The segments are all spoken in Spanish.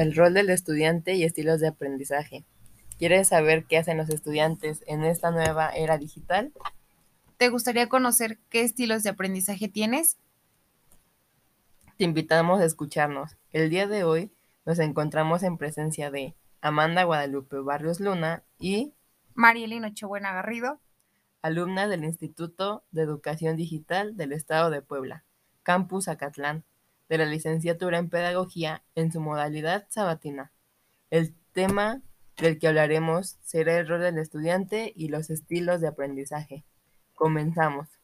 el rol del estudiante y estilos de aprendizaje. ¿Quieres saber qué hacen los estudiantes en esta nueva era digital? ¿Te gustaría conocer qué estilos de aprendizaje tienes? Te invitamos a escucharnos. El día de hoy nos encontramos en presencia de Amanda Guadalupe Barrios Luna y Marieli Nochebuena Garrido, alumna del Instituto de Educación Digital del Estado de Puebla, Campus Acatlán, de la licenciatura en Pedagogía en su modalidad sabatina. El tema del que hablaremos será el rol del estudiante y los estilos de aprendizaje. Comenzamos.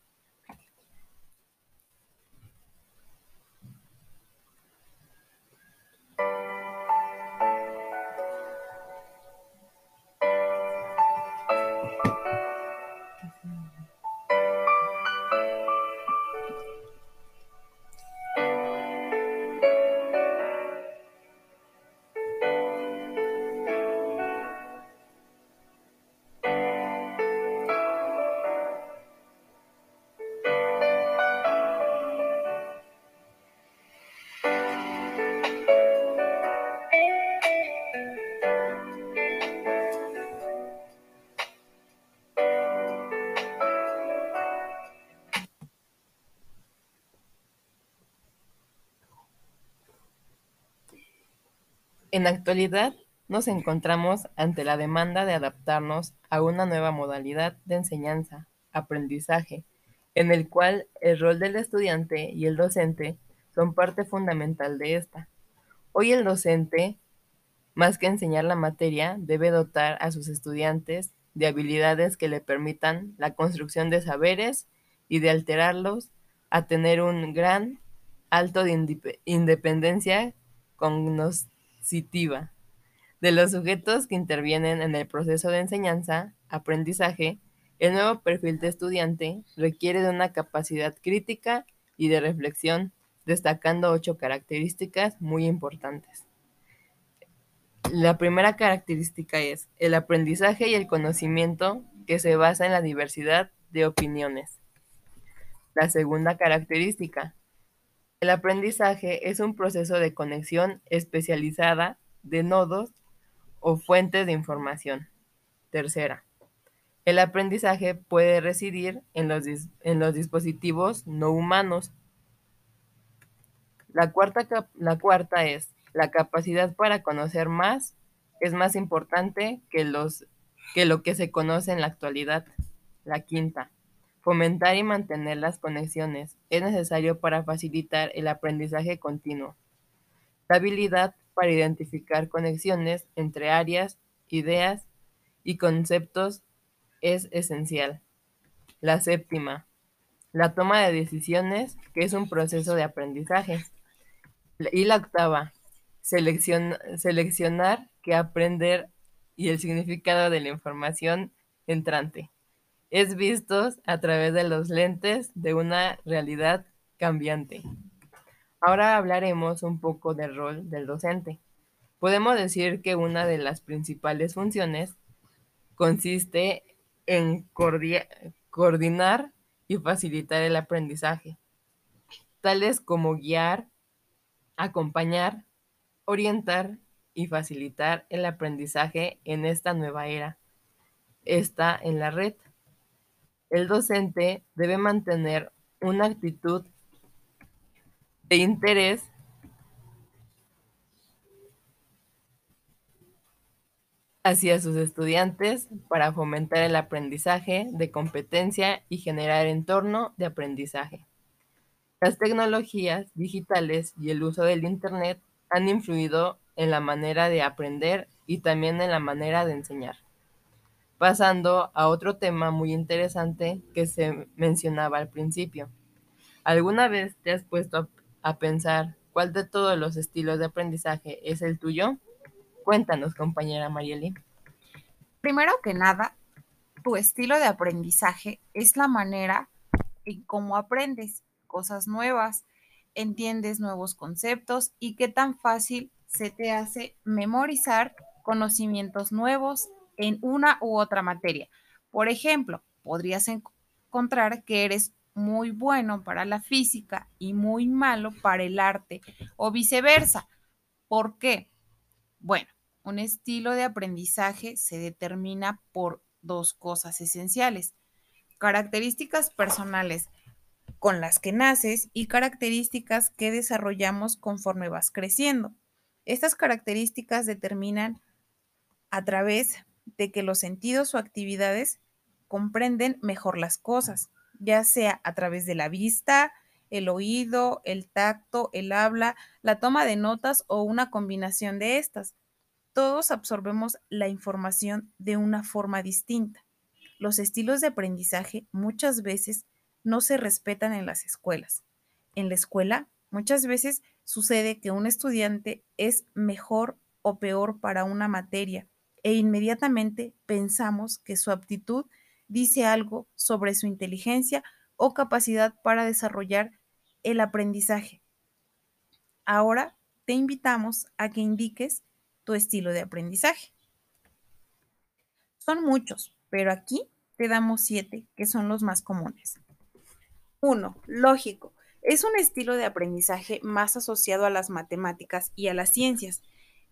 En la actualidad nos encontramos ante la demanda de adaptarnos a una nueva modalidad de enseñanza, aprendizaje, en el cual el rol del estudiante y el docente son parte fundamental de esta. Hoy el docente, más que enseñar la materia, debe dotar a sus estudiantes de habilidades que le permitan la construcción de saberes y de alterarlos a tener un gran alto de independencia con de los sujetos que intervienen en el proceso de enseñanza, aprendizaje, el nuevo perfil de estudiante requiere de una capacidad crítica y de reflexión, destacando ocho características muy importantes. La primera característica es el aprendizaje y el conocimiento que se basa en la diversidad de opiniones. La segunda característica, el aprendizaje es un proceso de conexión especializada de nodos o fuentes de información. Tercera, el aprendizaje puede residir en los, en los dispositivos no humanos. La cuarta, la cuarta es, la capacidad para conocer más es más importante que, los, que lo que se conoce en la actualidad. La quinta, Fomentar y mantener las conexiones es necesario para facilitar el aprendizaje continuo. La habilidad para identificar conexiones entre áreas, ideas y conceptos es esencial. La séptima, la toma de decisiones, que es un proceso de aprendizaje. Y la octava, seleccionar qué aprender y el significado de la información entrante es vistos a través de los lentes de una realidad cambiante. Ahora hablaremos un poco del rol del docente. Podemos decir que una de las principales funciones consiste en coordinar y facilitar el aprendizaje, tales como guiar, acompañar, orientar y facilitar el aprendizaje en esta nueva era. Está en la red el docente debe mantener una actitud de interés hacia sus estudiantes para fomentar el aprendizaje de competencia y generar entorno de aprendizaje. Las tecnologías digitales y el uso del Internet han influido en la manera de aprender y también en la manera de enseñar pasando a otro tema muy interesante que se mencionaba al principio. ¿Alguna vez te has puesto a, pensar cuál de todos los estilos de aprendizaje es el tuyo? Cuéntanos, compañera Marieli. Primero que nada, tu estilo de aprendizaje es la manera en cómo aprendes cosas nuevas, entiendes nuevos conceptos y qué tan fácil se te hace memorizar conocimientos nuevos en una u otra materia. Por ejemplo, podrías encontrar que eres muy bueno para la física y muy malo para el arte o viceversa. ¿Por qué? Bueno, un estilo de aprendizaje se determina por dos cosas esenciales. Características personales con las que naces y características que desarrollamos conforme vas creciendo. Estas características determinan a través de que los sentidos o actividades comprenden mejor las cosas, ya sea a través de la vista, el oído, el tacto, el habla, la toma de notas o una combinación de estas. Todos absorbemos la información de una forma distinta. Los estilos de aprendizaje muchas veces no se respetan en las escuelas. En la escuela muchas veces sucede que un estudiante es mejor o peor para una materia e inmediatamente pensamos que su aptitud dice algo sobre su inteligencia o capacidad para desarrollar el aprendizaje. Ahora te invitamos a que indiques tu estilo de aprendizaje. Son muchos, pero aquí te damos siete que son los más comunes. 1. Lógico. Es un estilo de aprendizaje más asociado a las matemáticas y a las ciencias.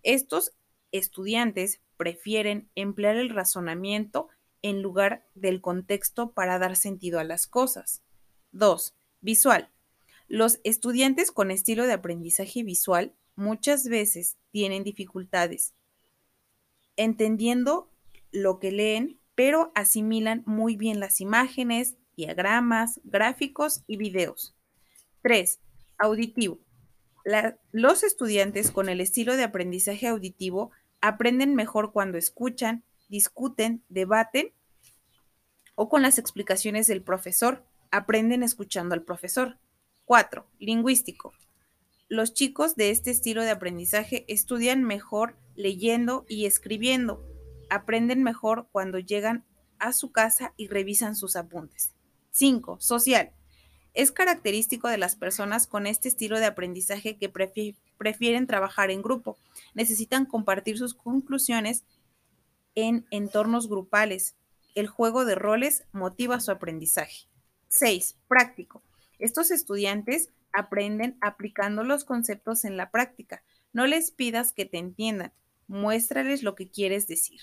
Estos estudiantes prefieren emplear el razonamiento en lugar del contexto para dar sentido a las cosas. 2. Visual. Los estudiantes con estilo de aprendizaje visual muchas veces tienen dificultades entendiendo lo que leen, pero asimilan muy bien las imágenes, diagramas, gráficos y videos. 3. Auditivo. los estudiantes con el estilo de aprendizaje auditivo aprenden mejor cuando escuchan, discuten, debaten o con las explicaciones del profesor. Aprenden escuchando al profesor. 4. Lingüístico. Los chicos de este estilo de aprendizaje estudian mejor leyendo y escribiendo. Aprenden mejor cuando llegan a su casa y revisan sus apuntes. 5. Social. Es característico de las personas con este estilo de aprendizaje que prefieren trabajar en grupo. Necesitan compartir sus conclusiones en entornos grupales. El juego de roles motiva su aprendizaje. 6. Práctico. Estos estudiantes aprenden aplicando los conceptos en la práctica. No les pidas que te entiendan, muéstrales lo que quieres decir.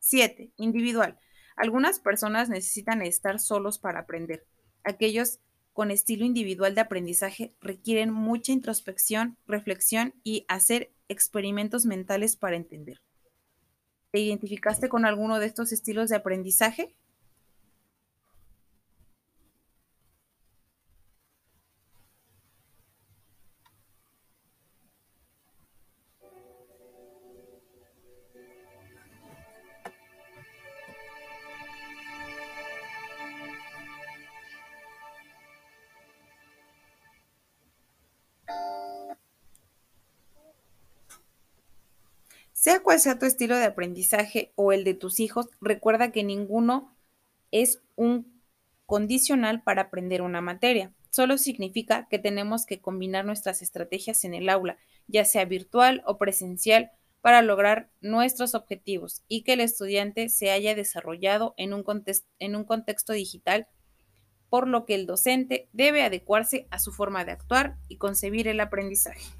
7. Individual. Algunas personas necesitan estar solos para aprender. Aquellos con estilo individual de aprendizaje requieren mucha introspección, reflexión y hacer experimentos mentales para entender. ¿Te identificaste con alguno de estos estilos de aprendizaje? Sea cual sea tu estilo de aprendizaje o el de tus hijos, recuerda que ninguno es un condicional para aprender una materia. Solo significa que tenemos que combinar nuestras estrategias en el aula, ya sea virtual o presencial, para lograr nuestros objetivos y que el estudiante se haya desarrollado en un, en un contexto digital, por lo que el docente debe adecuarse a su forma de actuar y concebir el aprendizaje.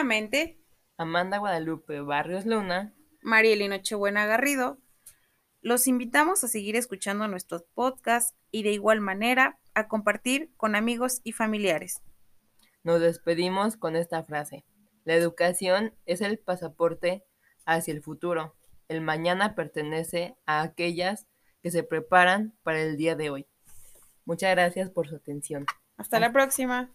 Nuevamente, Amanda Guadalupe Barrios Luna, Marieli Nochebuena Garrido, los invitamos a seguir escuchando nuestros podcasts y de igual manera a compartir con amigos y familiares. Nos despedimos con esta frase. La educación es el pasaporte hacia el futuro. El mañana pertenece a aquellas que se preparan para el día de hoy. Muchas gracias por su atención. Hasta la próxima.